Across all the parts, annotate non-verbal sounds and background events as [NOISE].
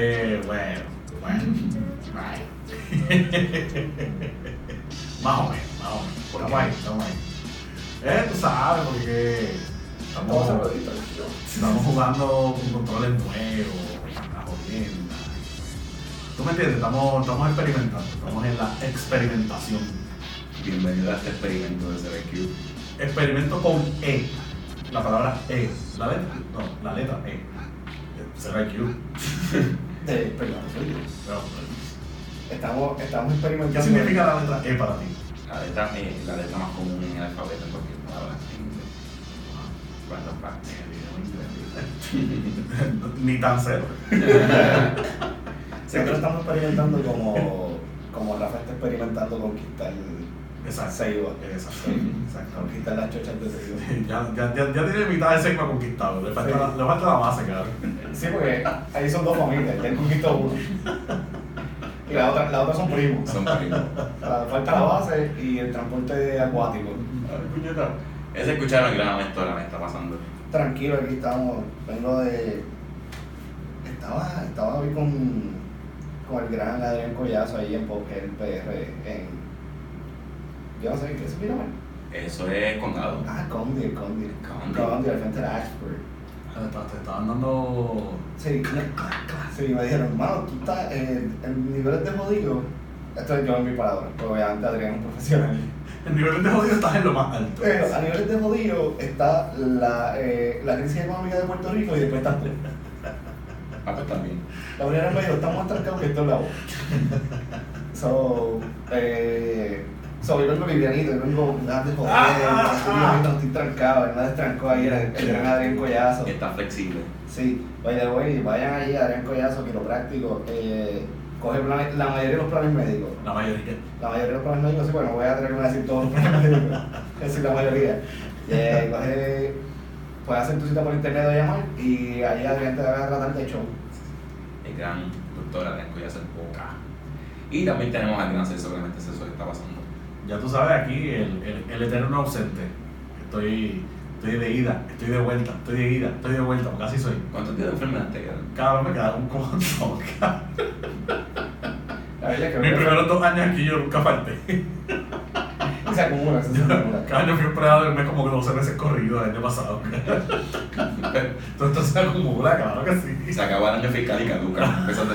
Eh, bueno, bueno. [LAUGHS] más o menos, más o menos. Estamos ahí, estamos ahí. Eh, tú sabes, porque estamos, estamos jugando con controles nuevos, la jodienda. ¿Tú me entiendes? Estamos, estamos experimentando, estamos en la experimentación. Bienvenido a este experimento de CBQ. Experimento con E. La palabra E. ¿La letra? No, la letra E. Será Q. [LAUGHS] De, Estamos, estamos ¿Qué experimentando. significa la letra E para ti? La letra, eh, la letra más común en el alfabeto en cualquier palabra en inglés. Random fact. [LAUGHS] Ni tan cero. [LAUGHS] Nosotros estamos experimentando como, como Rafa está experimentando conquistar Exacto. Seiba. Exacto. Exacto. Conquistar las chochas de Seiba. Ya, ya, ya, ya tiene mitad de Sigma conquistado. Le falta, Sí. la, le falta la base, cabrón. Sí, porque ahí son dos familias, él conquistó uno. Y la otra, la otra son primos. Son primos. La- Falta la base y el transporte acuático. Ese escucharon el gran historia me está pasando. Tranquilo, aquí estamos. Vengo de. Estaba, estaba hoy con, con el gran Adrián Collazo ahí en Poker PR. En, yo no sé, ¿qué es? Eso es condado. Ah, Condi. Condi. Condi, al frente de Ashford. Te, te estaban dando. Sí, sí, me dijeron, hermano, tú estás en el nivel de jodido. Esto es yo en mi palabra, porque obviamente Adrián es un profesional. El nivel de jodido estás en lo más alto. Pero a nivel de jodido está la, eh, la crisis económica de Puerto Rico y después estás tú. Ah, pues también. La primera me dijo, estamos más trancados que esto en la boca. So, eh, so, yo vengo livianito, yo vengo de joder, Ah, ah, estoy ah. no estoy trancado, él me destrancó ahí el, el gran Adrián Collazo. Está flexible. Sí, the way, vayan ahí a Adrián Collazo, quiropráctico, eh, coge planes- la mayoría de los planes médicos. La mayoría. La mayoría de los planes médicos, sí, bueno, voy a tener que decir todos los planes [LAUGHS] médicos, es decir, la mayoría. Eh, coge, puedes hacer tu cita por internet o llamar y ahí Adrián te va a tratar de show. El gran doctor Adrián Collazo Boca. Y también tenemos al gran Celso Clemente Celso que está pasando. Ya tú sabes aquí, el, el, el eterno ausente. Estoy, estoy de ida, estoy de vuelta, estoy de ida, estoy de vuelta, porque así soy. ¿Cuántos días de enfermedad te quedan? Cada vez me quedaron un que Mis primeros dos años aquí yo nunca falté. Se acumula, se acumula. [LAUGHS] Cada año fui empleado del mes como que 12 meses corrido el año pasado. [LAUGHS] Todo esto se acumula, claro que sí. Se acaba el año fiscal y caduca. De cero.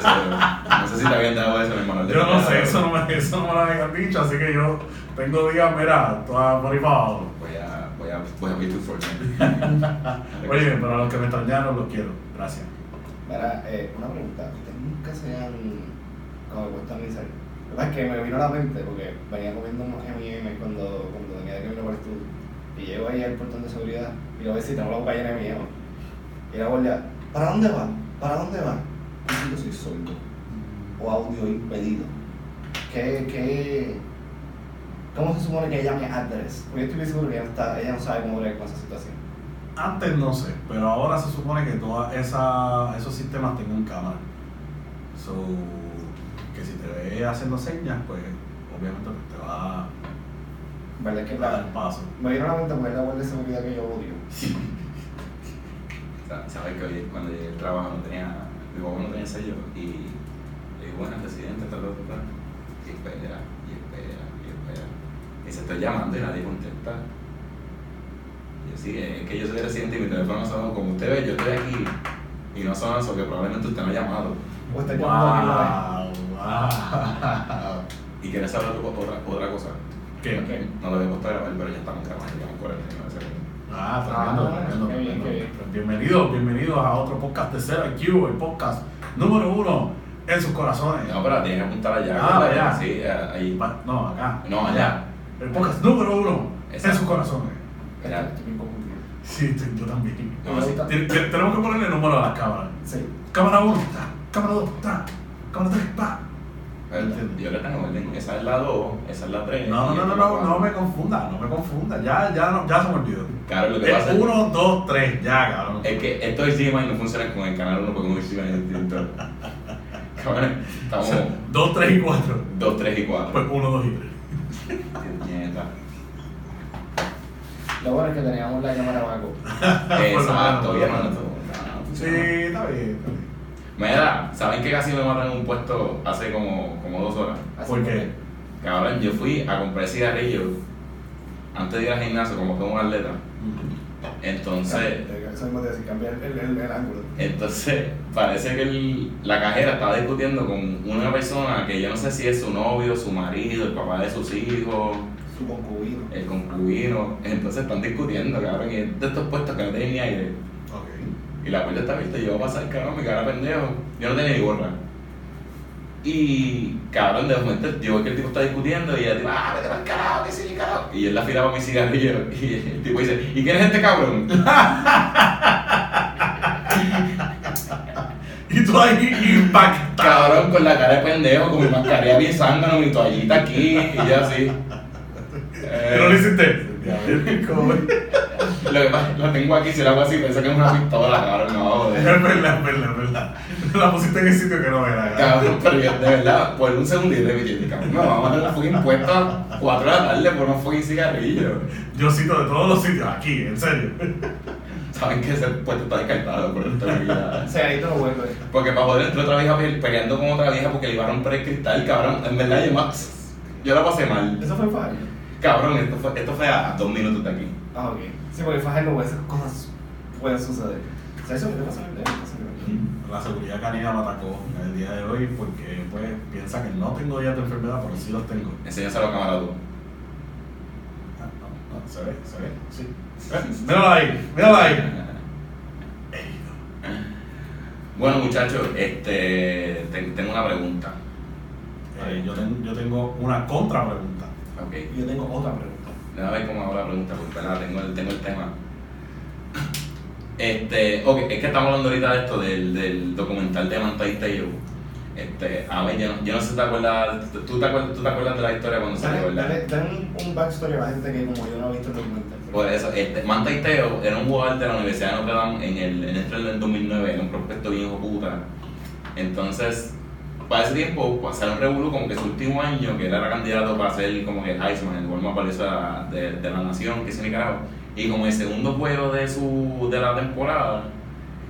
No sé si te habían dado eso en el manual de Yo no sé, eso no me, eso no me lo habían dicho, así que yo tengo días, mira, toda para abajo. Voy a, voy a, voy a be too fortunate. Oye, pero a los que me extrañaron los quiero. Gracias. Mira, eh, una pregunta. ¿Ustedes nunca se han como puesto a Lo que me vino a la mente porque venía comiendo M&M cuando, cuando venía de camino para el estudio. Y llego ahí al portón de seguridad y lo veo si tengo la boca llena de M&M. Y la guardia, ¿para dónde va? ¿Para dónde va? Y yo soy sordo. O audio impedido. ¿Qué, qué, ¿Cómo se supone que ella me adres? Porque yo estoy seguro que ella está, ella no sabe cómo bregar con esa situación. Antes no sé, pero ahora se supone que todos esos sistemas tengan cámara. So, que si te ve haciendo señas, pues obviamente pues, te va ¿Verdad que a dar la, paso. Me vino a la mente es la guardia de seguridad que yo odio. [LAUGHS] Sa- Sabes que hoy cuando llegué al trabajo no tenía, mi papá no tenía sello y le digo, bueno, presidente, tal, tal, tal. Y espera, y espera, y espera. Y se estoy llamando y nadie contesta. Y yo sí, es que yo soy residente y mi teléfono sonó como usted ve, yo estoy aquí y no suena eso, que probablemente usted no ha llamado. O está llamando a mi madre. Wow, wow. [LAUGHS] Y quieres saber otra, otra, otra cosa. ¿Qué? No lo había puesto a grabar, pero ya estamos grabando, llevamos 49 segundos. Ah, tremendo, Ah, tremendo, qué tremendo. bien. Pues Bienvenidos, bienvenidos a otro podcast de Cero IQ, el podcast número uno en sus corazones. No, pero tienes que apuntar allá. Ah, ¿verdad? allá. Sí, ahí. No, acá. No, allá. El podcast número uno en Exacto. sus corazones. Allá. Sí, estoy- yo también. No, sí. Tenemos que ponerle número a las cámaras. Sí. Cámara 1, cámara 2, cámara 3, pa. Yo le tengo orden. Esa es la 2, esa es la 3. No, no, no, no, no, no me confunda, no me confunda. Ya, ya, no, ya se me olvidó. Claro, lo que pasa Es es, 1, 2, 3, ya, cabrón. es que estos HDMI no funcionan con el canal 1 porque un es distinto. Cabrón, estamos 2, 3 y 4. 2, 3 y 4. Pues 1, 2 y 3. Nieta. Lo bueno es que teníamos la cámara abajo. Exacto, [LAUGHS] menos. no, no, no Sí, funciona. está bien, está bien. Mira, ¿saben que casi me matan en un puesto hace como, como dos horas? ¿Por qué? Cabrón, yo fui a comprar cigarrillos antes de ir al gimnasio como que un atleta. Entonces, Eso mismo te decía, cambiar el, el, el ángulo. entonces parece que el- la cajera estaba discutiendo con una persona que yo no sé si es su novio, su marido, el papá de sus hijos, Su concubino. el concubino. Entonces están discutiendo, cabrón, y es de estos puestos que no tienen ni aire. Ok. Y la puerta está abierta, y yo voy a pasar, cabrón, mi cara pendejo. Yo no tenía ni gorra. Y, cabrón, de momento yo veo que el tipo está discutiendo y ella tipo, ah, vete para carajo, que sí, carajo. Y él la fila para mi cigarrillo [LAUGHS] y el tipo dice, ¿y quién es este cabrón? [LAUGHS] Y tú ahí impactado. cabrón, con la cara de pendejo, con mi mascarilla bien zángano, mi toallita aquí, y yo así. Eh, Pero lo hiciste. [LAUGHS] Lo que pasa, lo tengo aquí, si lo hago así, pensé que es una pistola, cabrón, no, Es joder. verdad, es verdad, es verdad. La pusiste en el sitio que no era. Cabrón, pero yo, de verdad, por un segundo y repitiendo, cabrón, me vamos a dar una fucking puesta a 4 de la tarde por un fucking cigarrillo. Yo cito de todos los sitios, aquí, en serio. Saben que ese puesto está descartado por esta vida. Sea, ahí te lo vuelve. Porque para joder entró otra vieja pe- peleando con otra vieja porque le iba a romper el cristal, cabrón. En verdad yo más. Yo la pasé mal. Eso fue fallo. Cabrón, esto fue, esto fue a, a dos minutos de aquí. Ah, ok. Sí, porque fajarlo, esas cosas pueden suceder. O sea, eso pasa en el. La seguridad canina me atacó el día de hoy porque pues piensa que no tengo días de enfermedad, pero sí los tengo. Enséñaselo a cámara tú. Ah, no, no, se ve, se ve, sí. Eh, Míralo ahí, míralo ahí. Ey, [LAUGHS] Bueno, muchachos, este, ten- tengo una pregunta. eh, yo, ten- yo tengo una contra pregunta. Y yo tengo otra pregunta. Déjame ver cómo hago la pregunta, porque ¿verdad? Tengo, el, tengo el tema. Este, ok, es que estamos hablando ahorita de esto, del, del documental de Manta y Teo. Este, a ver, yo no, yo no sé si te acuerdas, ¿tú te acuerdas, tú te acuerdas de la historia cuando salió, verdad? dale, dale un, un backstory a la gente que como yo no he visto el documental. Por eso, este, Manta y Teo era un jugador de la Universidad de Notre Dame en el, en del 2009, era un prospecto bien hijo puta. Entonces, para ese tiempo, pasaron Revolu como que su último año, que él era candidato para ser como que el Heisman, el gol más valioso de la, de, de la nación, que es Nicaragua. Y como el segundo juego de, su, de la temporada,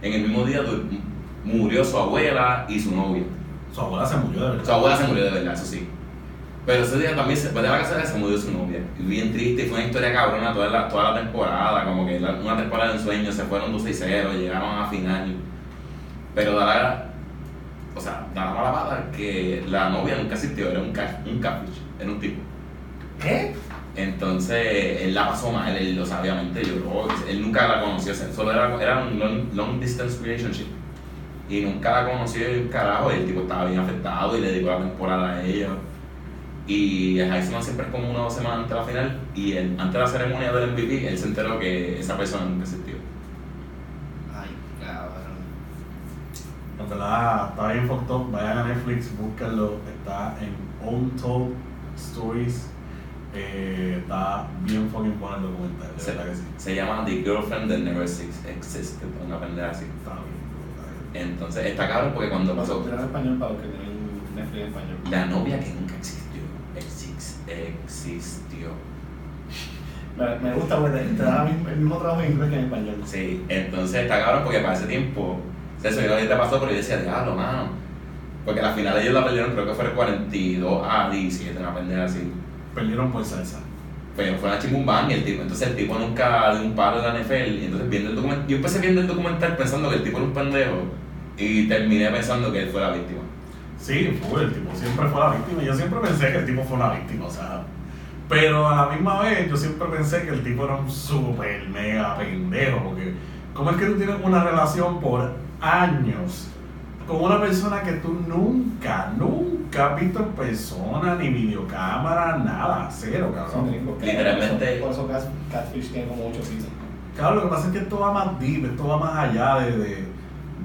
en el mismo día murió su abuela y su novia. Su abuela se murió de verdad. Su abuela se murió de verdad, eso sí. Pero ese día también, se, después de la casa de se murió su novia. Y bien triste, y fue una historia cabrona toda la, toda la temporada, como que la- una temporada de ensueño, se fueron 2-6-0, llegaron a final. Pero da la, o sea, da la mala pata que la novia nunca existió, era un, ca- un catfish, era un tipo. ¿Qué? Entonces, él la pasó mal, él, o sea, obviamente lloró, él nunca la conoció, solo era, era un long, long distance relationship. Y nunca la conoció y un carajo, y el tipo estaba bien afectado y le dedicó la temporada a ella. Y Heisman siempre es como una o dos semanas antes de la final, y él- antes de la ceremonia del MVP, él se enteró que esa persona nunca existió. Ay, cabrón. En verdad, está bien fucked up. Vayan a Netflix, búsquenlo. Está en Untold Stories. Eh, está bien fucking bueno el documental, de Se, verdad que sí. se llama The Girlfriend That Never Exis- Existed, una pendeja así. Está bien, está. Entonces, está cabrón porque cuando pasó, en español para los que tienen Netflix en español. la novia que nunca existió, exis- existió. Me, me gusta porque misma- el mismo trabajo en inglés que en español. Sí, entonces está cabrón porque para ese tiempo, eso yo te pasó, pero yo decía, diablo, mano. Porque la final ellos la perdieron, creo que fue el 42 a 17, una pendeja así. Perdieron por salsa. Fue, fue una chimumbán y el tipo, entonces el tipo nunca dio un palo de la NFL. Y entonces viendo el documental, yo empecé viendo el documental pensando que el tipo era un pendejo y terminé pensando que él fue la víctima. Sí, fue, el tipo siempre fue la víctima. Yo siempre pensé que el tipo fue una víctima, o sea. Pero a la misma vez, yo siempre pensé que el tipo era un super mega pendejo. Porque, ¿cómo es que tú tienes una relación por años con una persona que tú nunca, nunca has visto en persona, ni videocámara, nada? Cero, cabrón. gringos. Literalmente- Por eso Cat- Catfish tiene como 8 seasons. Claro, lo que pasa es que esto va más deep, esto va más allá de, de,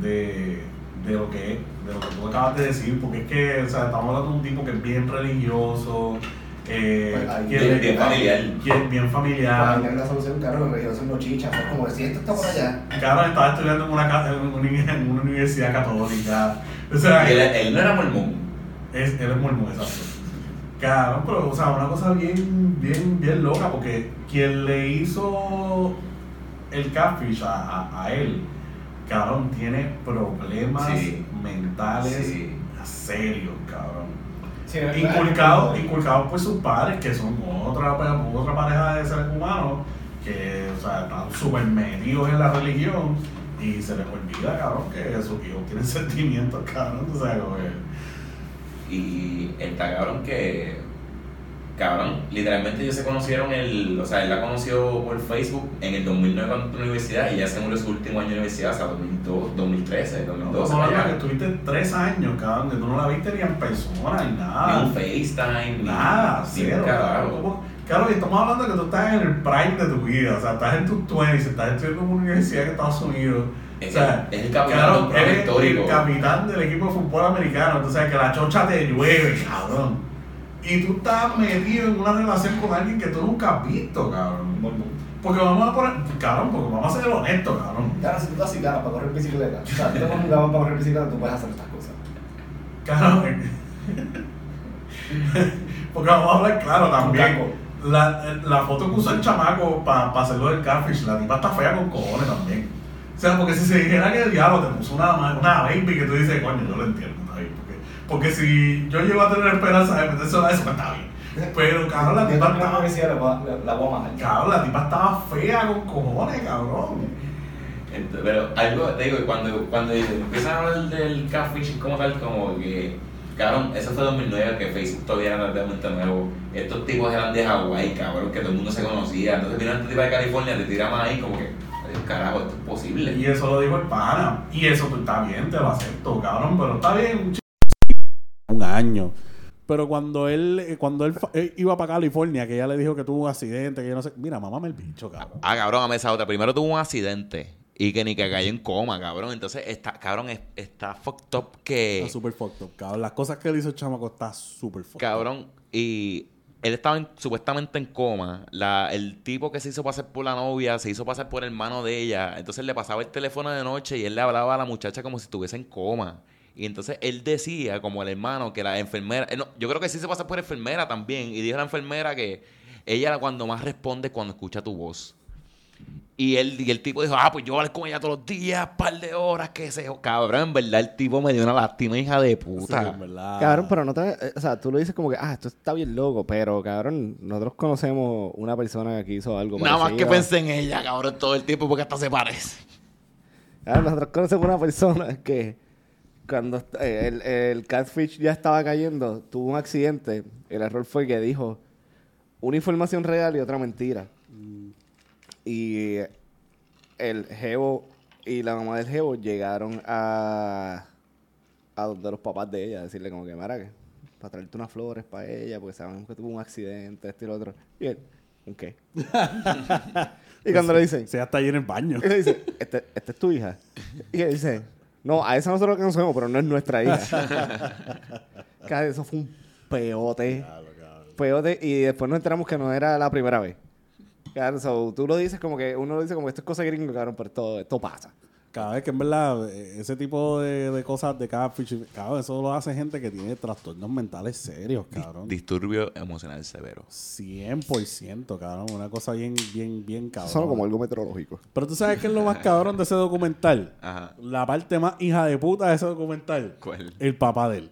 de, de lo que de lo que tú acabas de decir, porque es que o sea, estamos hablando de un tipo que es bien religioso, eh, Pues, Bien, bien familiar. bien Para familiar. tener la solución, chichas. Es como si esto está por allá. Cabrón, estaba estudiando en una, en una, en una universidad católica. O sea, él, no era mormón. es, él es mormón, exacto. Cabrón, pero, o sea, una cosa bien, bien, bien loca, porque quien le hizo el catfish a, a, a él, cabrón, tiene problemas Sí. mentales Sí. serios. Sí, inculcados por sus padres, que son otra, otra pareja de seres humanos, que o sea, están súper metidos en la religión y se les olvida, cabrón, que sus hijos tienen [LAUGHS] sentimientos, cabrón. O sea, como que- Y está cabrón que. Cabrón, literalmente ellos se conocieron, el, o sea, él la conoció por Facebook en el 2009 cuando entró a la universidad y ya se murió su último año de universidad, o sea, 2002, 2013, No, 2012. no, allá. que estuviste tres años, cabrón, que tú no la viste ni en persona ni Ni nada. un FaceTime, ni- Nada, ni cero. Claro, y estamos hablando de que tú estás en el prime de tu vida, o sea, estás en tus 20, estás estudiando en una universidad en Estados Unidos. Es, o sea, el, es el capitán Claro, de un programa eres histórico. el capitán del equipo de fútbol americano, sabes que la chocha te llueve, cabrón. Y tú estás metido en una relación con alguien que tú nunca has visto, cabrón. Porque vamos a poner, cabrón, porque vamos a ser honestos, cabrón. Claro, si tú estás ganas para correr bicicleta. O sea, tú te gabán para correr bicicleta, tú puedes hacer estas cosas. Cabrón. Porque vamos a hablar claro también. La, la foto que usó el chamaco para hacerlo del catfish, la tipa está fea con cojones también. O sea, porque si se dijera que el diablo te puso una, una baby que tú dices, coño, yo lo entiendo. Porque, si yo llego a tener esperanza de meterse a eso, pues está bien. Pero, cabrón, la tipa estaba, la la- la voy a matar. cabrón, la tipa estaba fea con cojones, cabrón. Entonces, pero algo, te digo, cuando, cuando empiezan a hablar del catfish como tal, como que, cabrón, eso fue 2009, que Facebook todavía era relativamente nuevo. Estos tipos eran de Hawái, cabrón, que todo el mundo se conocía. Entonces vino este tipo de California, te tiramos ahí como que, carajo, esto es posible. Y eso lo dijo el pana. Y eso pues, está bien, te lo acepto, cabrón, pero está bien. Un año. Pero cuando él, eh, cuando él, fa- él iba para California, que ella le dijo que tuvo un accidente, que yo no sé. Mira, mamame el bicho, cabrón. Ah, cabrón, a esa otra. Primero tuvo un accidente y que ni que cayó en coma, cabrón. Entonces, está, cabrón, es- está fucked up que... Está súper fucked up, cabrón. Las cosas que le hizo el chamaco está súper fucked up. Cabrón, y él estaba en- supuestamente en coma. La, el tipo que se hizo pasar por la novia se hizo pasar por el hermano de ella. Entonces le pasaba el teléfono de noche y él le hablaba a la muchacha como si estuviese en coma. Y entonces él decía, como el hermano, que la enfermera. eh, no, yo creo que sí se pasa por enfermera también. Y dijo a la enfermera que ella cuando más responde cuando escucha tu voz. Y él, y el tipo dijo, ah, pues yo voy a hablar con ella todos los días, par de horas, que se... Cabrón, en verdad el tipo me dio una lástima, hija de Sí, puta. en verdad. Cabrón, pero no te... eh, O sea, tú lo dices como que, ah, esto está bien loco, pero cabrón, nosotros conocemos una persona que hizo algo Nada más que pensé en ella, cabrón, todo el tiempo porque hasta se parece. Cabrón, nosotros conocemos una persona que cuando eh, el, el catfish ya estaba cayendo, tuvo un accidente. El error fue que dijo una información real y otra mentira. Y el jevo y la mamá del jevo llegaron a, a donde los papás de ella, a decirle como que, que para traerte unas flores para ella, porque sabemos que tuvo un accidente, esto y lo otro. Y él, ¿un qué? [LAUGHS] y cuando le dicen, Se ya está ahí en el baño. y le dice, ¿Este, ¿esta es tu hija? Y él dice, no, a esa nosotros la conocemos, pero no es nuestra hija. [LAUGHS] Eso fue un peote. Peote. Y después nos enteramos que no era la primera vez. Claro, so, tú lo dices como que, uno lo dice como que esto es cosa gringo, cabrón, pero esto, esto pasa. Cada vez que en verdad eh, ese tipo de, de cosas de catfish, cabrón, eso lo hace gente que tiene trastornos mentales serios, cabrón. Disturbio emocional severo. 100%, cabrón. Una cosa bien, bien, bien cabrón. Solo como algo meteorológico. Pero tú sabes qué es lo más cabrón de ese documental. Ajá. La parte más hija de puta de ese documental. ¿Cuál? El papá de él.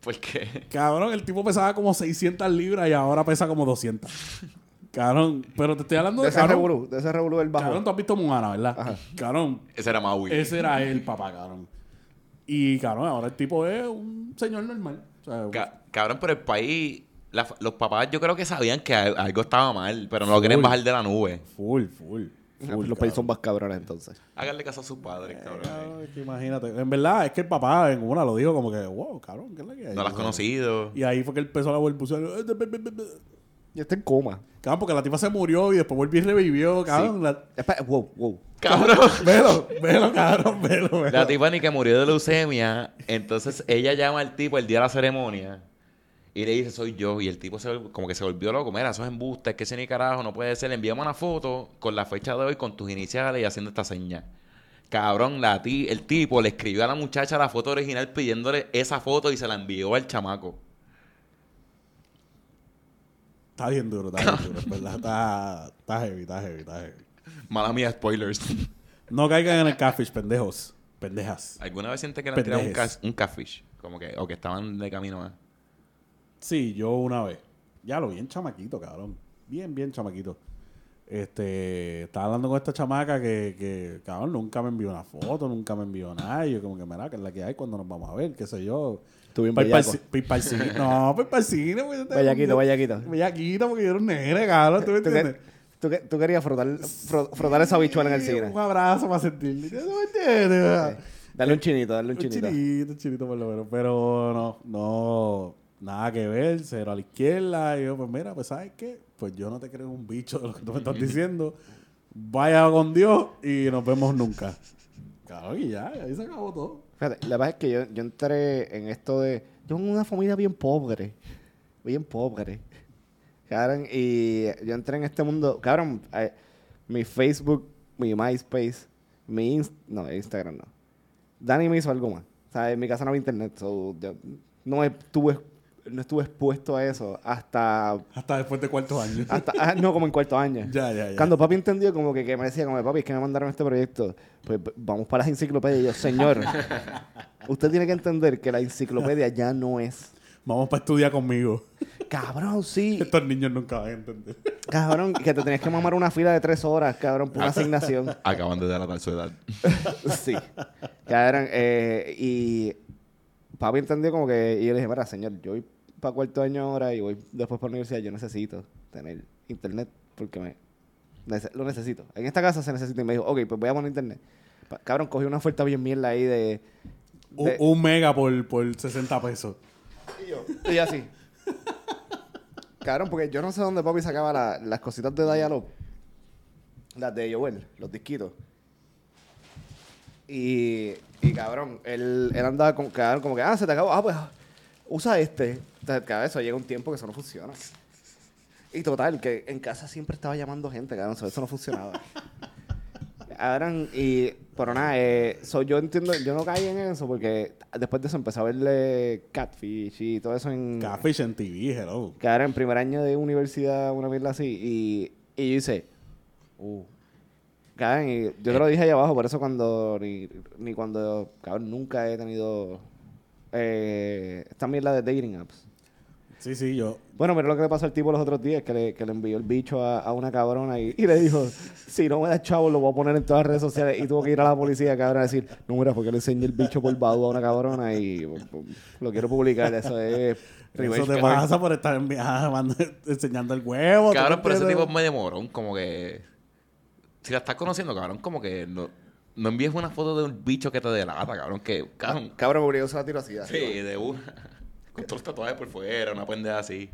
¿Por qué? Cabrón, el tipo pesaba como 600 libras y ahora pesa como 200. [LAUGHS] Cabrón, pero te estoy hablando De de ese cabrón. revolú, de ese revolú del bajo. Cabrón, tú has visto Moana, ¿verdad? Ajá. Cabrón, Ese era Maui. ese era el papá, cabrón. Y cabrón, ahora el tipo es un señor normal. O sea, Ca- cabrón, pero el país, la- los papás yo creo que sabían que al- algo estaba mal, pero no lo quieren Full. bajar de la nube. full, full. full Los países son más cabrones entonces. Háganle caso a sus padres, cabrón. Cabrón, es que imagínate. En verdad, es que el papá en una lo dijo como que, wow, cabrón, ¿qué es la que hay? No las has conocido. Y ahí fue que él empezó a la balbucear. Y está en coma. Cabrón, porque la tipa se murió y después volvió y revivió, cabrón. La- Espera, wow, wow. Cabrón. Velo, velo, cabrón, velo, velo. La tipa ni que murió de leucemia. Entonces ella llama al tipo el día de la ceremonia y le dice, soy yo. Y el tipo se, como que se volvió loco. Mira, eso es embuste, es que ese ni carajo no puede ser. Le enviamos una foto con la fecha de hoy, con tus iniciales y haciendo esta seña. Cabrón, la ti, el tipo le escribió a la muchacha la foto original pidiéndole esa foto y se la envió al chamaco. Está bien duro, está bien duro, es verdad. Está, está heavy, está heavy, está heavy. Mala mía, spoilers. No caigan en el catfish, pendejos. pendejas. ¿Alguna vez siente que le han tirado un, un catfish? Como que, o que estaban de camino a... Sí, yo una vez. Ya lo bien chamaquito, cabrón. Bien, bien chamaquito. Este, estaba hablando con esta chamaca que, que, cabrón, nunca me envió una foto, nunca me envió nada. Y yo como que, mira, que es la que hay cuando nos vamos a ver, qué sé yo. Tú bien Pa' ir pa'l bellaco. ci- pa' ir pa'l cine. No, pues para el cine. Pues, Bellaquito, bellaquito. Bellaquito, porque yo era un nene, cabrón, ¿tú me ¿Tú, que- entiendes? tú que- tú querías frotar, fro- frotar esa bichuela en el cine. Un abrazo para sentirle. ¿Tú me entiendes? Dale un chinito, dale un Un chinito. chinito, un chinito por lo menos. Pero no, no, nada que ver, cero a la izquierda. Y yo, pues mira, pues ¿sabes qué? Pues yo no te creo un bicho de lo que tú me estás diciendo. Vaya con Dios y nos vemos nunca. Claro, y ya, ahí se acabó todo. Fíjate, la verdad es que yo, yo entré en esto de... Yo en una familia bien pobre. Bien pobre. Cabrón, y yo entré en este mundo... Cabrón, eh, mi Facebook, mi MySpace, mi... Inst- no, Instagram no. Dani me hizo algo más. O sea, en mi casa no había internet. so yo no estuve, no estuve expuesto a eso hasta... Hasta después de cuartos años. hasta ah, no, como en cuarto año. [LAUGHS] ya, ya, ya. Cuando papi entendió como que, que me decía, como papi, es que me mandaron este proyecto, pues vamos para las enciclopedias. Y yo, señor, [LAUGHS] usted tiene que entender que la enciclopedia ya no es. Vamos para estudiar conmigo. Cabrón, sí. Estos niños nunca van a entender. Cabrón, que te tenías que mamar una fila de tres horas, cabrón, por una asignación. Acaban de delatar su edad. [LAUGHS] Sí. Cabrón, eh, y papi entendió como que, y yo le dije, mira, señor, yo voy para cuarto año ahora y voy después para la universidad, yo necesito tener internet porque me lo necesito. En esta casa se necesita y me dijo, ok, pues voy a poner internet. Pa- Cabrón, cogí una oferta bien mierda ahí de... Un, de- un mega por, por 60 pesos. y yo, [LAUGHS] y así. Cabrón, porque yo no sé dónde papi sacaba la- las cositas de Dialog. Las de Joel, los disquitos. Y, y cabrón, él, él andaba como, cabrón, como que, ah, se te acabó. Ah, pues usa este. Entonces, cabrón, eso llega un tiempo que eso no funciona. Y total, que en casa siempre estaba llamando gente, cabrón, so eso no funcionaba. [LAUGHS] Cabrón, y, pero nada, eh, so, yo entiendo, yo no caí en eso porque después de eso empecé a verle Catfish y todo eso en... Catfish en TV, hello. Que ahora en primer año de universidad, una mierda así. Y, y yo hice, uh. Cabrón, y yo te lo dije ahí abajo, por eso cuando, ni, ni cuando, cabrón, nunca he tenido eh, esta mierda de dating apps. Sí, sí, yo. Bueno, mira lo que le pasó al tipo los otros días, que le, que le envió el bicho a, a una cabrona y, y le dijo, si no me das chavo, lo voy a poner en todas las redes sociales. Y tuvo que ir a la policía, cabrón, a decir, no, mira, porque le enseñé el bicho por Badu a una cabrona y pues, pues, lo quiero publicar. Eso es... Eso te pasa [LAUGHS] por estar enviando, enseñando el huevo. ¿tú Cabrón, pero ese tipo es medio morón, como que... Si la estás conociendo, cabrón, como que no, no envíes una foto de un bicho que te delata, cabrón, que... Cabrón, Cabrón, yo se la tiro así. así. sí, de una... Con todos los tatuajes por fuera, una pendeja así.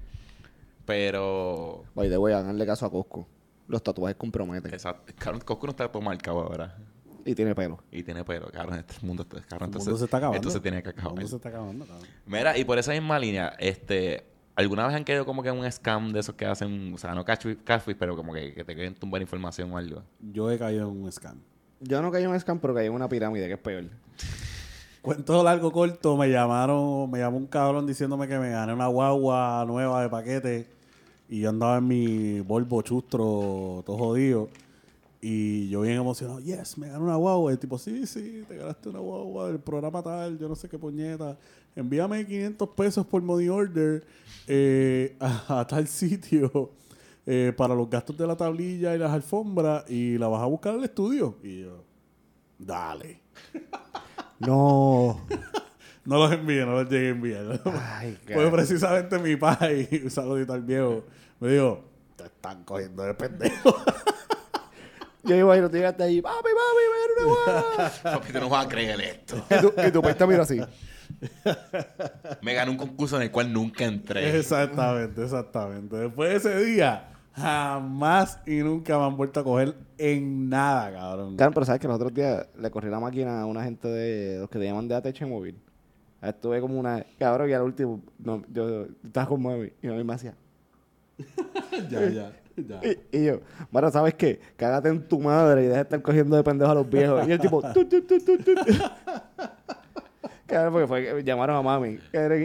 Pero... By the way, háganle caso a Cosco. Los tatuajes comprometen. Exacto. Cabrón, Cosco no está todo marcado ahora. Y tiene pelo. Y tiene pelo, cabrón, este mundo... Cabrón, El entonces, mundo se está acabando. Esto se tiene que El acabar. mundo se está acabando, cabrón. Mira, y por esa misma línea, este... ¿Alguna vez han caído como que en un scam de esos que hacen, o sea, no catfish, pero como que, que te quieren tumbar información o algo? Yo he caído en un scam. Yo no caí en un scam, pero caí en una pirámide, que es peor. Cuento largo corto, me llamaron, me llamó un cabrón diciéndome que me gané una guagua nueva de paquete y yo andaba en mi Volvo chustro todo jodido y yo bien emocionado, yes, me gané una guagua. Y el tipo, sí, sí, te ganaste una guagua del programa tal, yo no sé qué puñeta. Envíame 500 pesos por money order eh, a, tal sitio eh, para los gastos de la tablilla y las alfombras y la vas a buscar al estudio. Y yo, dale. No. [LAUGHS] No los envié, no los llegué a enviar. Ay, Fue precisamente mi pai, [LAUGHS] un saludito al viejo, me dijo, te están cogiendo de pendejo. [LAUGHS] Yo iba y no te llegaste ahí, papi, papi, me gané una guagua. Papi, tú no vas a creer esto. y tu, y tu país te mira así. Me gané un concurso en el cual nunca entré. exactamente, exactamente. Después de ese día, jamás y nunca me han vuelto a coger en nada, cabrón. Claro, pero sabes que los otros días le corrí la máquina a una gente de los que te llaman de ATH móvil. Estuve como una. Cabrón, y al último, no, yo estaba con mami y mami me hacía. [LAUGHS] ya, ya, ya. Y, y yo, bueno, ¿sabes qué? Cágate en tu madre y deja de estar cogiendo de pendejo a los viejos. Y el tipo, tu, tu, tu, tu, tu. Claro, [LAUGHS] porque fue que llamaron a mami.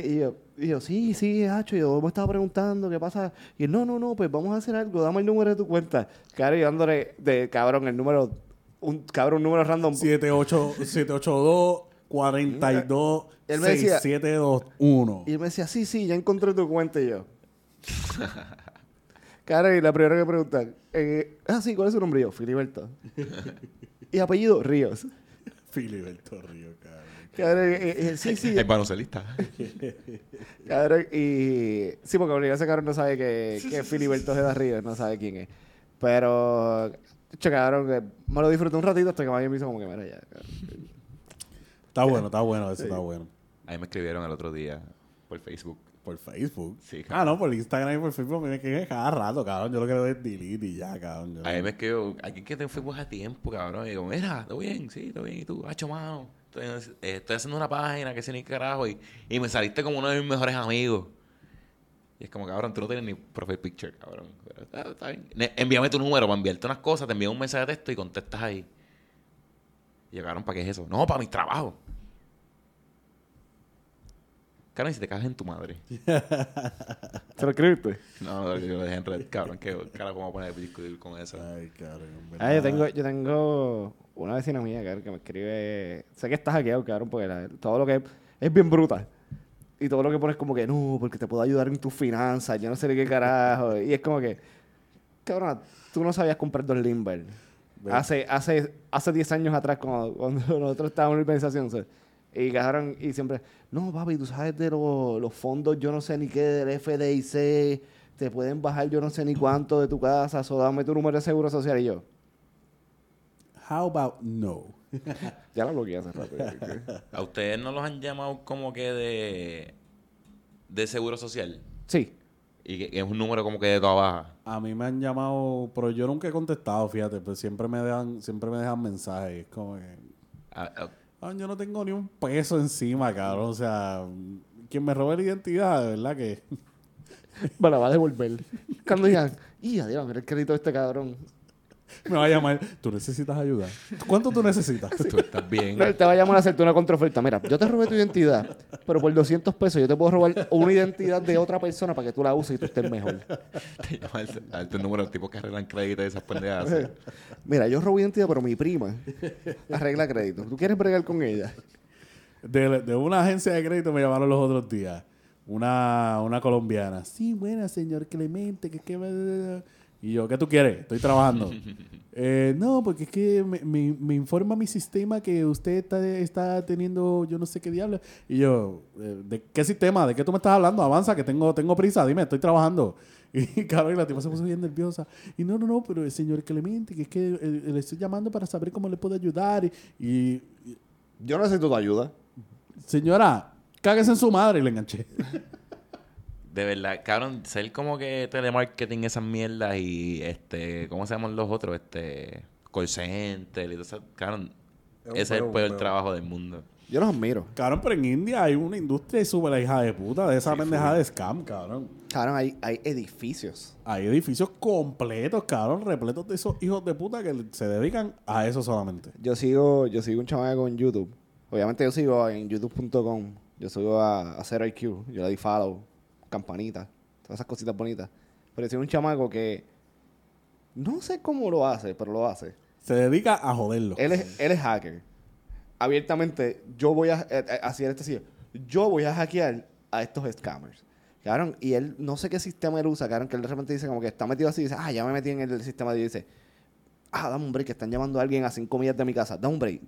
Y yo, y yo, sí, sí, hacho. Y yo me estaba preguntando qué pasa. Y él, no, no, no, pues vamos a hacer algo. Dame el número de tu cuenta. Claro, y dándole de cabrón el número un cabrón, un número random. 78 782 42 Él me decía- 6721. Y él me decía, sí, sí, ya encontré tu cuenta y yo. Cara, y la primera que preguntan, eh, ah, sí, ¿cuál es su nombre? Y yo, Filiberto. [LAUGHS] y apellido, Ríos. Filiberto Río, cabrón. Cabrón, eh, eh, sí, sí. Es baloncelista. Cabrón, y sí, porque obligado ese cabrón no sabe que, que Filiberto Ojeda Ríos, no sabe quién es. Pero, che, cabrón, que me lo disfruté un ratito hasta que Maya me hizo como que, mira, ya. cabrón. Está bueno, está bueno, eso está bueno. A mí me escribieron el otro día por Facebook. Por Facebook. Sí, Ah, no, por Instagram y por Facebook me escriben cada rato, cabrón. Yo lo quiero es delete y ya, cabrón. Yo A mí me escribió, alguien que te Facebook a tiempo, cabrón. Y digo, mira, ¿todo bien? Sí, todo bien. ¿Y tú? Hacho, mano. Estoy, eh, estoy haciendo una página que sé ni carajo. Y, y me saliste como uno de mis mejores amigos. Y es como, cabrón, tú no tienes ni profile picture, cabrón. Pero está, está bien. Envíame tu número para enviarte unas cosas. Te envío un mensaje de texto y contestas ahí. Y yo, cabrón, ¿para qué es eso? No, para mi trabajo. Cabrón, y si te cagas en tu madre. ¿Se lo escribiste? No, no, yo lo dejé en red, cabrón. ¿Qué carajo vamos a poner a discutir con eso? Ay, cabrón. Ah, yo tengo, yo tengo una vecina mía, cabrón, que me escribe. Sé que está hackeado, cabrón, porque la- todo lo que es, es bien bruta. Y todo lo que pones como que no, porque te puedo ayudar en tus finanzas, yo no sé de qué carajo. Y es como que, cabrón, tú no sabías comprar dos Limber. Ve. Hace, hace, hace 10 años atrás, cuando, cuando nosotros estábamos en la organización, ¿sabes? Y cabrón, y siempre, no, papi, tú sabes de los, los fondos, yo no sé ni qué, del FDIC, te pueden bajar yo no sé ni cuánto de tu casa, solo dame tu número de seguro social. Y yo, How about no? [LAUGHS] ya la bloqueé hace rato. ¿A ustedes no los han llamado como que de, de seguro social? sí, Y que, que es un número como que de toda baja. A mí me han llamado, pero yo nunca he contestado, fíjate, pero siempre me dejan, siempre me dejan mensajes. Es como que, Ah, ah, "Ah, yo no tengo ni un peso encima, cabrón. O sea, quien me robe la identidad, de verdad que. me la va a devolver. Cuando digan, y adiós, mira el crédito de este cabrón. [LAUGHS] Me va a llamar, tú necesitas ayuda. ¿Cuánto tú necesitas? tú estás bien. No, él te va a llamar a hacerte una contraoferta. Mira, yo te robé tu identidad, pero por 200 pesos yo te puedo robar una identidad de otra persona para que tú la uses y tú estés mejor. Te llama el, a este número de tipos que arreglan crédito y esas pendejadas. sí. Mira, yo robé identidad, pero mi prima arregla crédito. ¿Tú quieres bregar con ella? De, de una agencia de crédito me llamaron los otros días. Una, una colombiana. Sí, buena, señor Clemente. Que, que, y yo, ¿qué tú quieres? Estoy trabajando. [LAUGHS] Eh, no, porque es que me, me- me informa mi sistema que usted está, está teniendo yo no sé qué diablo. Y yo, eh, ¿de qué sistema? ¿De qué tú me estás hablando? Avanza, que tengo, tengo prisa. Dime, estoy trabajando. [LAUGHS] Y claro, y la tipa se puso bien nerviosa. Y no, no, no, pero el señor Clemente, que es que eh, le estoy llamando para saber cómo le puedo ayudar. Y, y Yo necesito tu ayuda. Señora, cáguese en su madre y le enganché. [LAUGHS] De verdad, cabrón, ser como que telemarketing esas mierdas y este, ¿cómo se llaman los otros? Este, call center y todo eso. Cabrón, ese es el peo, peor peo. trabajo del mundo. Yo los admiro. Cabrón, pero en India hay una industria súper hija de puta de esa Sí, de scam, cabrón. Cabrón, hay, hay edificios. Hay edificios completos, cabrón, repletos de esos hijos de puta que se dedican a eso solamente. Yo sigo, yo sigo un chamaco en YouTube. Obviamente yo sigo en youtube.com. Yo sigo a, a 0IQ. Yo le di follow, campanita, todas esas cositas bonitas. Pero sigo un chamaco que no sé cómo lo hace, pero lo hace. Se dedica a joderlo. Él es, él es hacker. Abiertamente, yo voy a eh, eh, hacer este sitio. Yo voy a hackear a estos scammers. Cabrón, y él no sé qué sistema él usa, cabrón, que él de repente dice como que está metido así y dice, ah, ya me metí en el sistema y dice, ah, dame un break, que están llamando a alguien a cinco millas de mi casa, dame un break.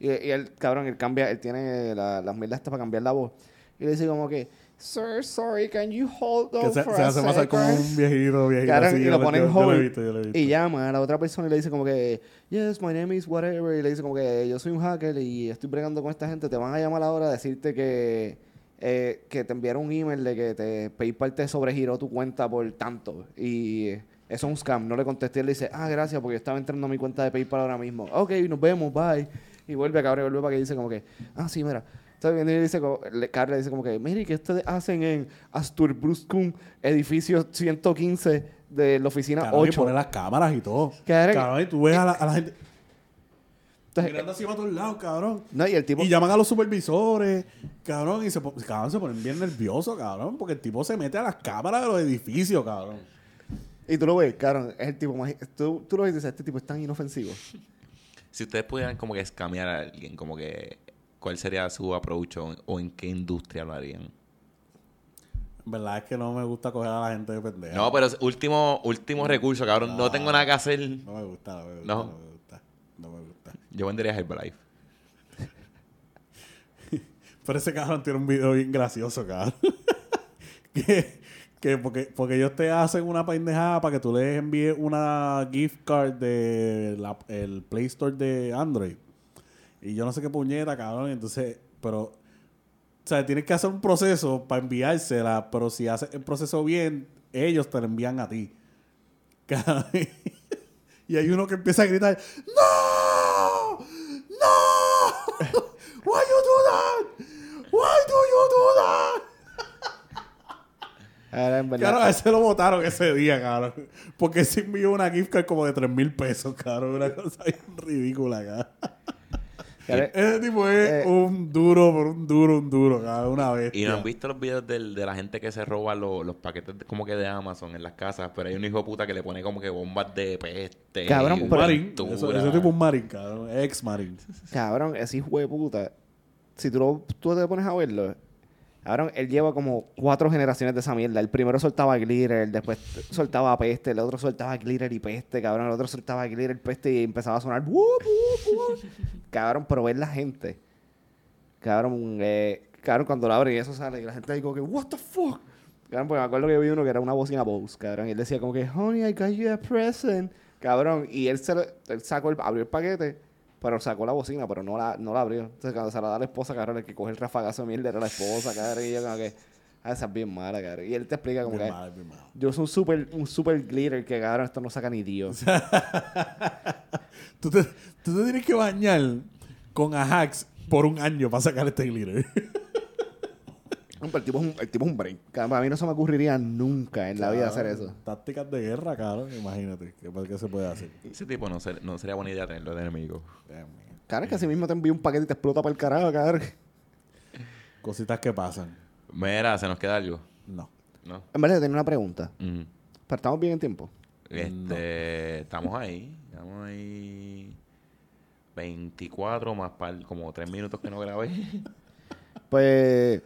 Y, y él, cabrón, él cambia, él tiene la- las mierdas estas para cambiar la voz. Y le dice como que, sir, sorry, can you hold on se, for se a hace pasar como second?" un viejito, viejito. Así, y lo pone en yo- yo lo he hold visto, yo lo he visto. y llama a la otra persona y le dice como que, yes, my name is whatever. Y le dice como que yo soy un hacker y estoy bregando con esta gente. Te van a llamar ahora a decirte que, eh, que te enviaron un email de que te PayPal te sobregiró tu cuenta por tanto. Y eso es un scam. No le contesté. Él le dice, ah, gracias, porque yo estaba entrando a mi cuenta de PayPal ahora mismo. Ok, nos vemos, bye. Y vuelve, cabrón, vuelve para que dice como que, ah, sí, mira. Está bien, y dice, como- le, Carla dice como que, mire, ¿qué ustedes hacen en Astur Bruscum, edificio 115 de la oficina y 8? pone las cámaras y todo. Cabrón. Y tú ves a la, a la gente Entonces, mirando así para todos lados, cabrón. no, y el tipo... Y llaman a los supervisores, cabrón, y se, cabrón, se ponen bien nerviosos, cabrón, porque el tipo se mete a las cámaras de los edificios, cabrón. Y tú lo ves, cabrón, es el tipo más... Tú, tú lo ves y dices, este tipo es tan inofensivo. [LAUGHS] Si ustedes pudieran como que escamear a alguien, como que, ¿cuál sería su approach o, o en qué industria lo harían? Verdad es que no me gusta coger a la gente de pendeja. No, pero es último, último recurso, cabrón. No, No. tengo nada que hacer. No me gusta, no me gusta. No. No, me gusta. No me gusta. Yo vendería Herbalife. [LAUGHS] Pero ese cabrón tiene un video bien gracioso, cabrón. [LAUGHS] que, que porque, porque ellos te hacen una pendejada para que tú les envíes una gift card de la- el Play Store de Android. Y yo no sé qué puñeta, cabrón. Entonces, pero, o sea, tienes que hacer un proceso para enviársela, pero si haces el proceso bien, ellos te la envían a ti. [LAUGHS] Y hay uno que empieza a gritar, ¡No! ¡No! Why you do that? Why do you do that? Ahora, en verdad. Claro, a ese lo votaron ese día, cabrón. Porque se envió una gift card como de 3 mil pesos, cabrón. Una cosa bien ridícula, cabrón. Ese tipo es Eh. un duro por un duro, un duro, cabrón. Una vez. Y no han visto los videos del- de la gente que se roba lo- los paquetes de- como que de Amazon en las casas, pero hay un hijo de puta que le pone como que bombas de peste. Cabrón, pero- marín. Eso- ese tipo es un marín, cabrón. Ex marín. Cabrón, ese hijo de puta. Si tú, lo- tú te pones a verlo, cabrón, él lleva como cuatro generaciones de esa mierda. El primero soltaba glitter, después soltaba peste, el otro soltaba glitter y peste, cabrón. El otro soltaba glitter, peste y empezaba a sonar. "Wup, wup, wup". [LAUGHS] cabrón, pero ver la gente. Cabrón, eh, cabrón, cuando lo abre y eso sale, y la gente como que, ¿What the fuck? Cabrón, pues me acuerdo que vi uno que era una bocina Bose, cabrón. Y él decía como que, honey, I got you a present. Cabrón, y él, se lo- él sacó el, abrió el paquete, pero sacó la bocina, pero no la, no la abrió. Entonces cuando se la da a la esposa, cabrón, el que coge el rafagazo de mierda era la esposa, cabrón. Y yo como que, ah, esa es bien mala, cabrón. Y él te explica como Bien que, mal, bien mal. yo soy un super, un super glitter que, cabrón, esto no saca ni Dios. [LAUGHS] Tú te, tú te tienes que bañar con Ajax por un año para sacar este glitter. [LAUGHS] El tipo es un, el tipo es un brain. Cabrón, a mí no se me ocurriría nunca en la vida hacer eso. Tácticas de guerra, cabrón. Imagínate. ¿Qué, qué se puede hacer? Ese tipo no, ser- no sería buena idea tenerlo de enemigo. Cabrón, es que así mismo te envía un paquete y te explota para el carajo, cabrón. Cositas que pasan. Mira, ¿se nos queda algo? No. ¿No? En verdad, tenía una pregunta. Ujú. Pero estamos bien en tiempo. Este, estamos ahí, estamos ahí 24 más par, como 3 minutos que no grabé. Pues,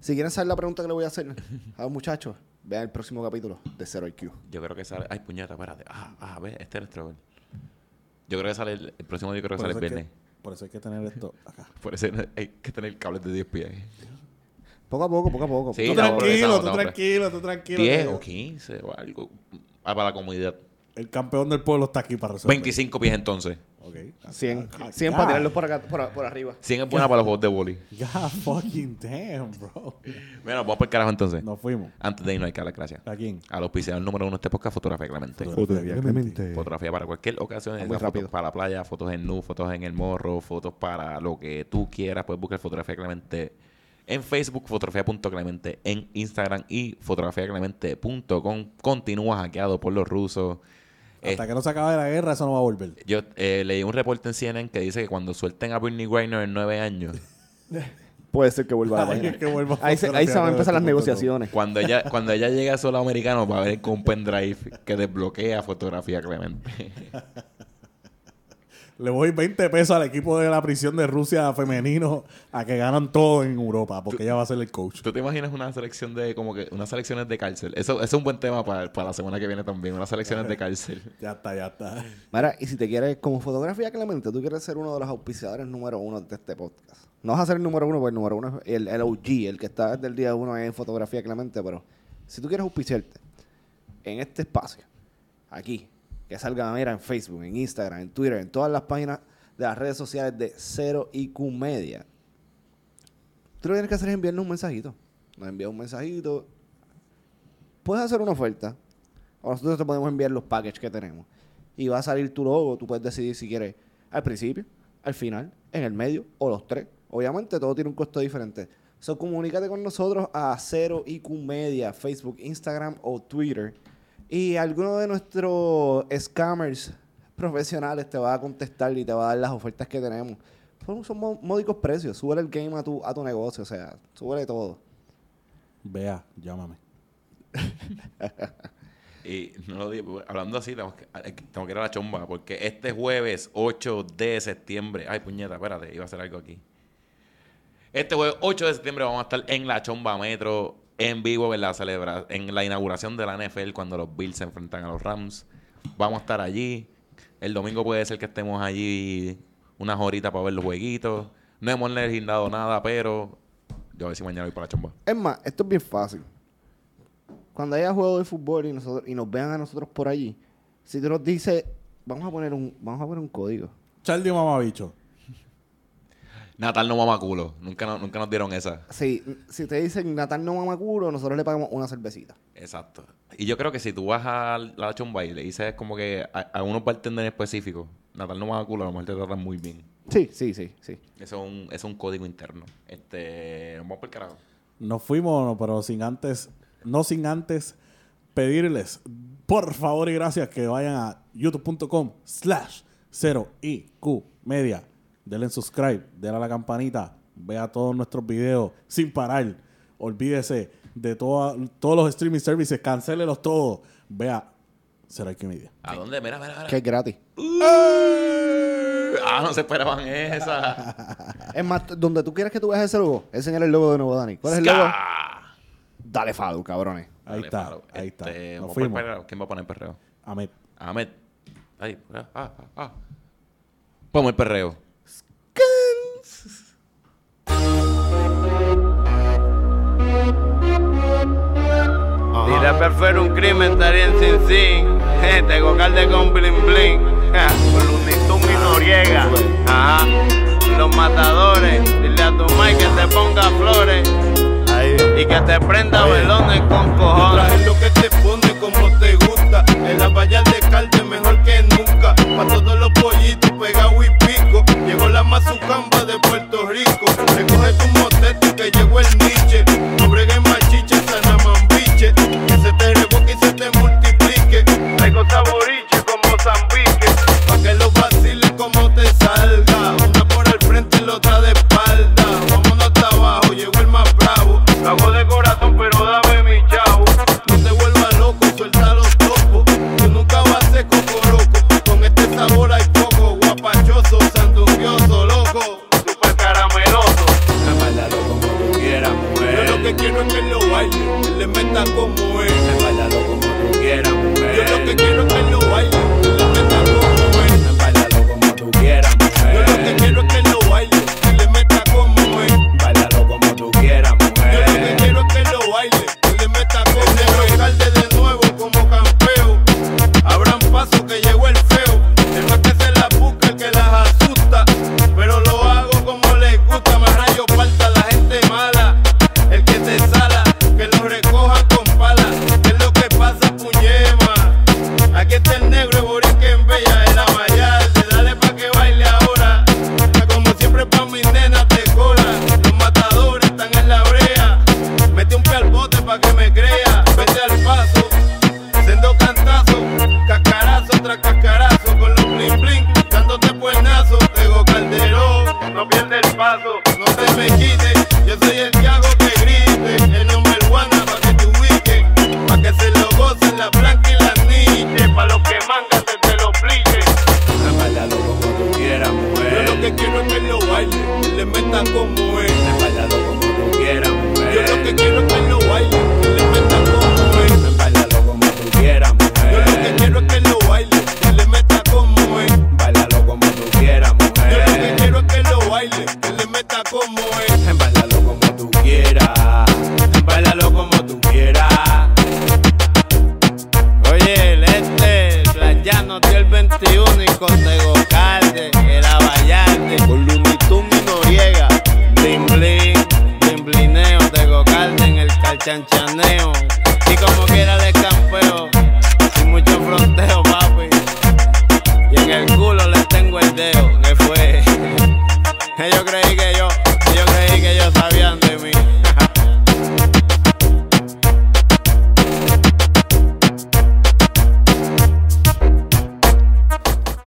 si quieren saber la pregunta que le voy a hacer [LAUGHS] a los muchachos, vean el próximo capítulo de Zero IQ. Yo creo que sale, ay puñeta, espérate. Ah, ah, ve, este es el Trevor. Yo creo que sale el, el próximo yo creo que sale el viernes. por eso hay que tener esto acá. [LAUGHS] Por eso hay que tener cables de 10 pies. Poco a poco, poco a poco. Sí, tú tranquilo, tú tranquilo, tú tranquilo. 10 que o 15 o algo. Ah, para la comunidad. El campeón del pueblo está aquí para resolver. 25 pies entonces. Ok. 100, Ah, 100 God. para tirarlos por, acá, por, por arriba. 100 es buena para los juegos de boli. [LAUGHS] God fucking damn, bro. Mira, vamos por el carajo entonces. Nos fuimos. Antes de irnos hay que dar las gracias. ¿A quién? A los auspiciadores número uno de este podcast, Fotografía Clemente. Fotografía para cualquier ocasión, Muy rápido. fotos para la playa, fotos en nu, fotos en el morro, fotos para lo que tú quieras. Puedes buscar Fotografía Clemente en Facebook, fotografía.clemente en Instagram y fotografiaclemente.com. Continúa hackeado por los rusos. Hasta Eh, que no se acabe la guerra, eso no va a volver. yo eh, leí un reporte en CNN que dice que cuando suelten a Britney Griner en nueve años, [LAUGHS] Puede ser que vuelva a la que vuelva a Ahí se, ahí se van a empezar las [LAUGHS] negociaciones. cuando ella cuando ella llegue a solo americano va a haber con un pendrive que desbloquea Fotografía Clemente. [LAUGHS] Le voy 20 pesos al equipo de la prisión de Rusia femenino a que ganan todo en Europa, porque ella va a ser el coach. ¿Tú te imaginas una selección de, como que, unas selecciones de cárcel? Eso, eso es un buen tema para, para la semana que viene también, unas selecciones de cárcel. [LAUGHS] Ya está, ya está. Mira, y si te quieres, como fotografía Clemente, tú quieres ser uno de los auspiciadores número uno de este podcast. No vas a ser el número uno, porque el número uno es el, el OG, el que está desde el día uno en fotografía Clemente, pero si tú quieres auspiciarte en este espacio, aquí, que salga mira en Facebook, en Instagram, en Twitter, en todas las páginas de las redes sociales de Cero IQ Media, tú lo que tienes que hacer es enviarnos un mensajito. Nos envías un mensajito. Puedes hacer una oferta. O nosotros te podemos enviar los packages que tenemos. Y va a salir tu logo. Tú puedes decidir si quieres al principio, al final, en el medio o los tres. Obviamente todo tiene un costo diferente. So, comunícate con nosotros a Cero IQ Media, Facebook, Instagram o Twitter. Y alguno de nuestros scammers profesionales te va a contestar y te va a dar las ofertas que tenemos. Son, son módicos precios. Sube el game a tu, a tu negocio. O sea, sube todo. Vea, llámame. [LAUGHS] Y no lo digo, hablando así, tengo que- tengo que ir a la chomba, porque este jueves 8 de septiembre, ay puñeta, espérate, iba a hacer algo aquí. Este jueves 8 de septiembre vamos a estar en la chomba metro, en vivo, en la, celebra en la inauguración de la NFL, cuando los Bills se enfrentan a los Rams. Vamos a estar allí. El domingo puede ser que estemos allí unas horitas para ver los jueguitos. No hemos legislado nada, pero yo a ver si mañana voy para la chomba. Es más, esto es bien fácil. Cuando haya juego de fútbol y, nosotros, y nos vean a nosotros por allí, si tú nos dices, vamos a poner un, vamos a poner un código. Charlie Mamabicho. Natal no mama culo. Nunca, no- nunca nos dieron esa. Si, si te dicen Natal no mama culo, nosotros le pagamos una cervecita. Exacto. Y yo creo que si tú vas a la chomba y le dices como que a, a unos bartenders específicos, Natal no mama culo, a lo mejor te tratan muy bien. Sí, sí, sí, sí. Eso es un, eso es un código interno. Este, nos vamos por el carajo. Nos fuimos, pero sin antes, no sin antes pedirles, por favor y gracias, que vayan a youtube.com slash 0IQ media. Denle en subscribe, denle a la campanita, vea todos nuestros videos sin parar. Olvídese de toda- todos los streaming services, cancélelos todos. Vea 0IQ media. ¿A dónde? Mira, mira, mira. Que es gratis. Ah, no se esperaban esa. Es más, donde tú quieras que tú veas ese logo, enseñar el logo de nuevo, Dani. ¿Cuál es el logo? Dale follow, cabrones. Ahí Dale, está, ahí está. Este, Nos fuimos. perreo. ¿Quién va a poner perreo? Ahmed. Ahmed. Ahí. Ah, ah, ah. Vamos el perreo. Si rapper fuera un crimen estaría en Sin Sin. [LAUGHS] Tengo calde con bling bling. [LAUGHS] Con Lunitun y Noriega. Ajá. Los matadores. Dile a tu Mike que te ponga flores. Y que te prenda velones con cojones. Lo que te pone como te gusta. En la valla de calde mejor que nunca. Pa' todos los pollitos pegado y pico. Llegó la mazucamba de Puerto Rico. Recoge tu motete que llegó el niche.